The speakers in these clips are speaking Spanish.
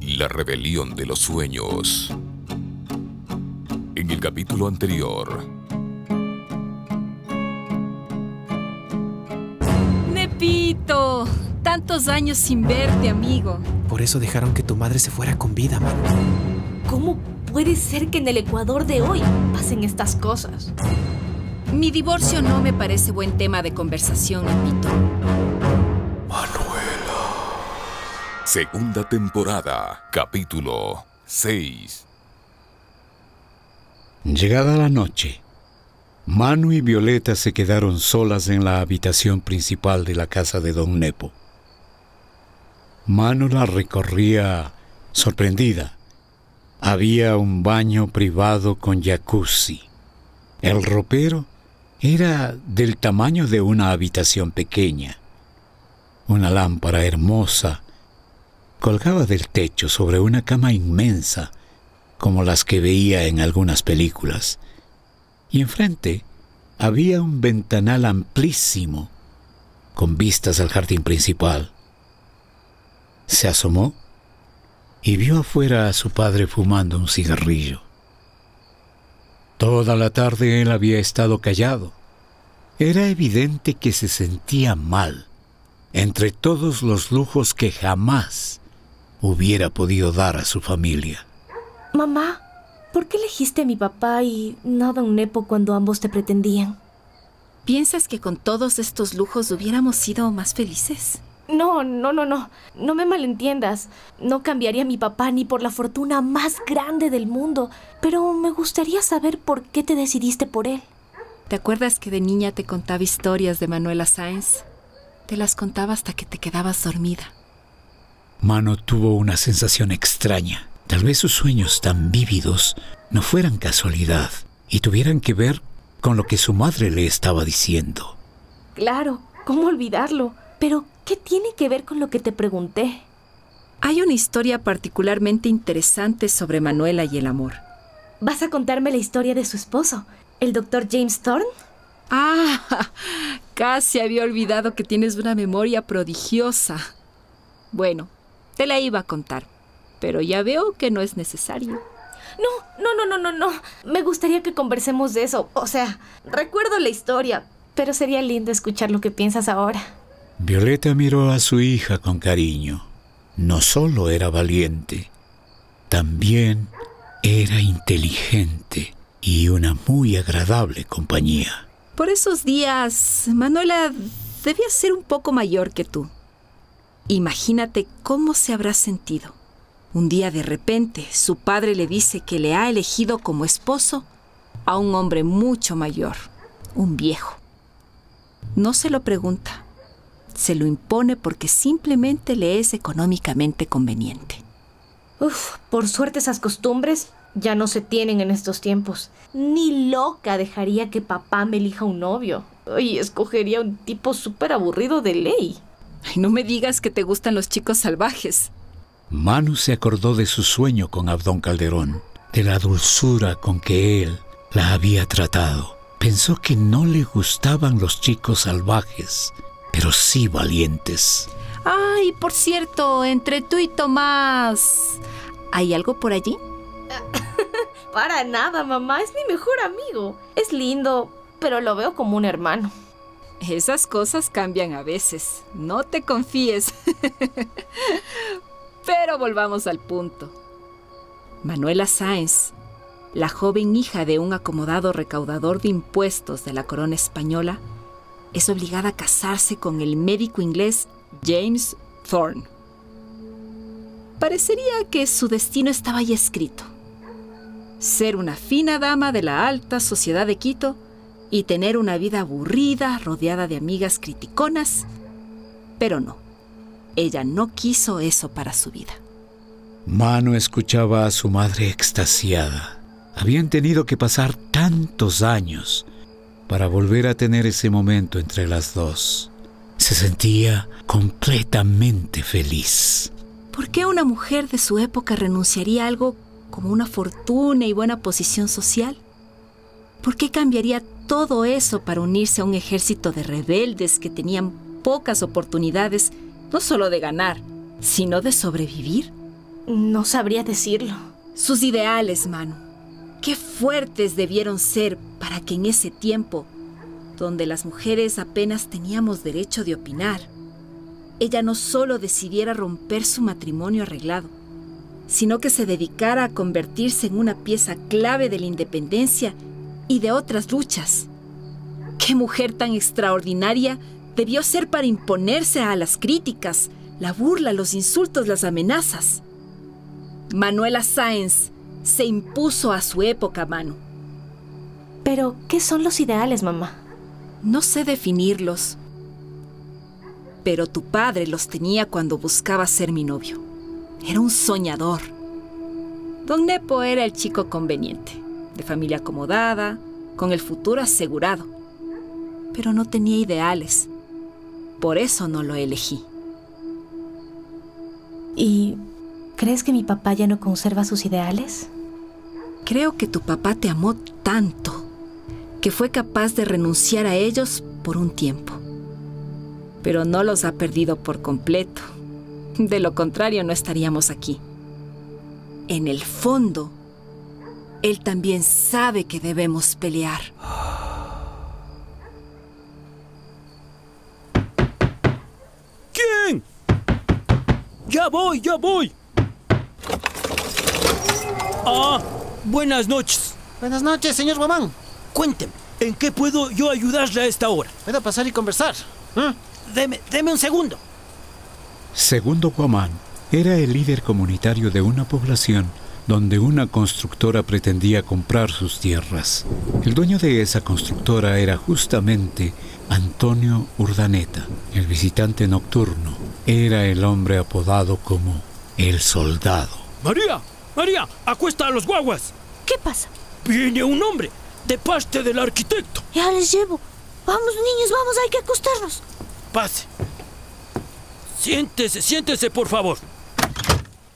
la rebelión de los sueños. En el capítulo anterior. Nepito, tantos años sin verte, amigo. Por eso dejaron que tu madre se fuera con vida, man. ¿Cómo puede ser que en el Ecuador de hoy pasen estas cosas? Mi divorcio no me parece buen tema de conversación, Nepito. Segunda temporada, capítulo 6. Llegada la noche, Manu y Violeta se quedaron solas en la habitación principal de la casa de Don Nepo. Manu la recorría sorprendida. Había un baño privado con jacuzzi. El ropero era del tamaño de una habitación pequeña. Una lámpara hermosa colgaba del techo sobre una cama inmensa, como las que veía en algunas películas, y enfrente había un ventanal amplísimo, con vistas al jardín principal. Se asomó y vio afuera a su padre fumando un cigarrillo. Toda la tarde él había estado callado. Era evidente que se sentía mal entre todos los lujos que jamás hubiera podido dar a su familia. Mamá, ¿por qué elegiste a mi papá y no a don Nepo cuando ambos te pretendían? ¿Piensas que con todos estos lujos hubiéramos sido más felices? No, no, no, no. No me malentiendas. No cambiaría a mi papá ni por la fortuna más grande del mundo. Pero me gustaría saber por qué te decidiste por él. ¿Te acuerdas que de niña te contaba historias de Manuela Sáenz? Te las contaba hasta que te quedabas dormida. Mano tuvo una sensación extraña. Tal vez sus sueños tan vívidos no fueran casualidad y tuvieran que ver con lo que su madre le estaba diciendo. Claro, ¿cómo olvidarlo? Pero, ¿qué tiene que ver con lo que te pregunté? Hay una historia particularmente interesante sobre Manuela y el amor. ¿Vas a contarme la historia de su esposo, el doctor James Thorne? Ah, casi había olvidado que tienes una memoria prodigiosa. Bueno, te la iba a contar, pero ya veo que no es necesario. No, no, no, no, no, no. Me gustaría que conversemos de eso. O sea, recuerdo la historia, pero sería lindo escuchar lo que piensas ahora. Violeta miró a su hija con cariño. No solo era valiente, también era inteligente y una muy agradable compañía. Por esos días, Manuela debía ser un poco mayor que tú. Imagínate cómo se habrá sentido. Un día de repente su padre le dice que le ha elegido como esposo a un hombre mucho mayor, un viejo. No se lo pregunta, se lo impone porque simplemente le es económicamente conveniente. Uf, por suerte esas costumbres ya no se tienen en estos tiempos. Ni loca dejaría que papá me elija un novio. Y escogería un tipo súper aburrido de ley. No me digas que te gustan los chicos salvajes. Manu se acordó de su sueño con Abdón Calderón, de la dulzura con que él la había tratado. Pensó que no le gustaban los chicos salvajes, pero sí valientes. Ay, por cierto, entre tú y Tomás, ¿hay algo por allí? Para nada, mamá, es mi mejor amigo. Es lindo, pero lo veo como un hermano. Esas cosas cambian a veces. No te confíes. Pero volvamos al punto. Manuela Sáenz, la joven hija de un acomodado recaudador de impuestos de la corona española, es obligada a casarse con el médico inglés James Thorne. Parecería que su destino estaba ya escrito. Ser una fina dama de la alta sociedad de Quito y tener una vida aburrida, rodeada de amigas criticonas. Pero no, ella no quiso eso para su vida. Mano escuchaba a su madre extasiada. Habían tenido que pasar tantos años para volver a tener ese momento entre las dos. Se sentía completamente feliz. ¿Por qué una mujer de su época renunciaría a algo como una fortuna y buena posición social? ¿Por qué cambiaría todo eso para unirse a un ejército de rebeldes que tenían pocas oportunidades, no solo de ganar, sino de sobrevivir? No sabría decirlo. Sus ideales, Manu. Qué fuertes debieron ser para que en ese tiempo, donde las mujeres apenas teníamos derecho de opinar, ella no solo decidiera romper su matrimonio arreglado, sino que se dedicara a convertirse en una pieza clave de la independencia y de otras luchas. ¿Qué mujer tan extraordinaria debió ser para imponerse a las críticas, la burla, los insultos, las amenazas? Manuela Sáenz se impuso a su época, Manu. Pero, ¿qué son los ideales, mamá? No sé definirlos, pero tu padre los tenía cuando buscaba ser mi novio. Era un soñador. Don Nepo era el chico conveniente, de familia acomodada, con el futuro asegurado, pero no tenía ideales. Por eso no lo elegí. ¿Y crees que mi papá ya no conserva sus ideales? Creo que tu papá te amó tanto que fue capaz de renunciar a ellos por un tiempo. Pero no los ha perdido por completo. De lo contrario, no estaríamos aquí. En el fondo, él también sabe que debemos pelear. ¿Quién? Ya voy, ya voy. Ah, buenas noches. Buenas noches, señor Guamán. Cuénteme, ¿en qué puedo yo ayudarle a esta hora? Puedo pasar y conversar. ¿eh? Deme, deme un segundo. Segundo Guamán era el líder comunitario de una población donde una constructora pretendía comprar sus tierras. El dueño de esa constructora era justamente Antonio Urdaneta, el visitante nocturno. Era el hombre apodado como el soldado. María, María, acuesta a los guaguas. ¿Qué pasa? Viene un hombre de parte del arquitecto. Ya les llevo. Vamos, niños, vamos, hay que acostarnos. Pase. Siéntese, siéntese, por favor.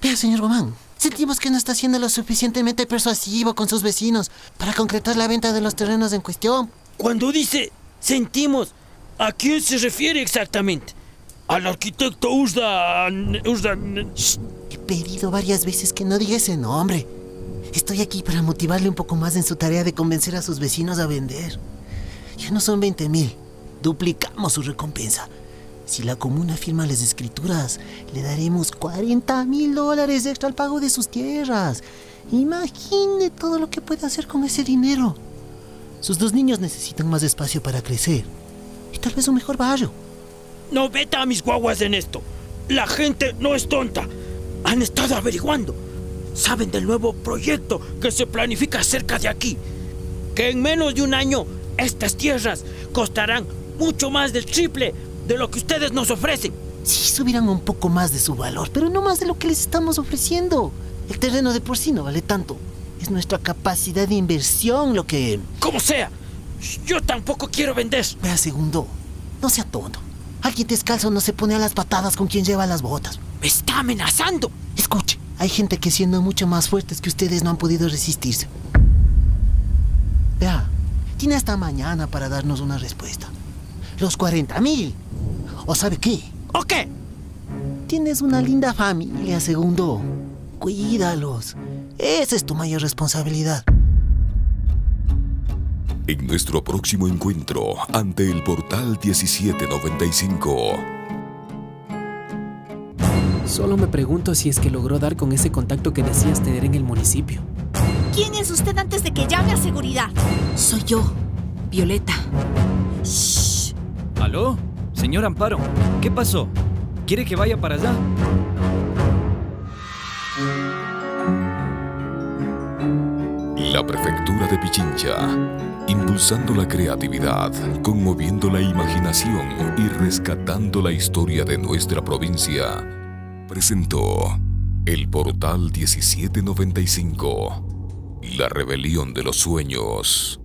Vea, señor Guamán. Sentimos que no está siendo lo suficientemente persuasivo con sus vecinos para concretar la venta de los terrenos en cuestión. Cuando dice sentimos, ¿a quién se refiere exactamente? ¿Al arquitecto Usda... Usda... Shh, he pedido varias veces que no diga ese nombre. Estoy aquí para motivarle un poco más en su tarea de convencer a sus vecinos a vender. Ya no son 20 mil. Duplicamos su recompensa. Si la comuna firma las escrituras, le daremos 40 mil dólares extra al pago de sus tierras. Imagine todo lo que puede hacer con ese dinero. Sus dos niños necesitan más espacio para crecer. Y tal vez un mejor barrio. No veta a mis guaguas en esto. La gente no es tonta. Han estado averiguando. Saben del nuevo proyecto que se planifica cerca de aquí. Que en menos de un año estas tierras costarán mucho más del triple de lo que ustedes nos ofrecen. Sí, subirán un poco más de su valor, pero no más de lo que les estamos ofreciendo. El terreno de por sí no vale tanto. Es nuestra capacidad de inversión lo que... Como sea, yo tampoco quiero vender. Vea, segundo, no sea tonto. Alguien descalzo no se pone a las patadas con quien lleva las botas. Me está amenazando. Escuche, hay gente que siendo mucho más fuertes que ustedes no han podido resistirse. Vea, tiene hasta mañana para darnos una respuesta. Los 40 mil. ¿O sabe qué? ¿O qué? Tienes una linda familia, segundo. Cuídalos. Esa es tu mayor responsabilidad. En nuestro próximo encuentro ante el portal 1795. Solo me pregunto si es que logró dar con ese contacto que decías tener en el municipio. ¿Quién es usted antes de que llame a seguridad? Soy yo, Violeta. Shh. ¿Aló? Señor Amparo, ¿qué pasó? ¿Quiere que vaya para allá? La Prefectura de Pichincha, impulsando la creatividad, conmoviendo la imaginación y rescatando la historia de nuestra provincia, presentó El Portal 1795. La rebelión de los sueños.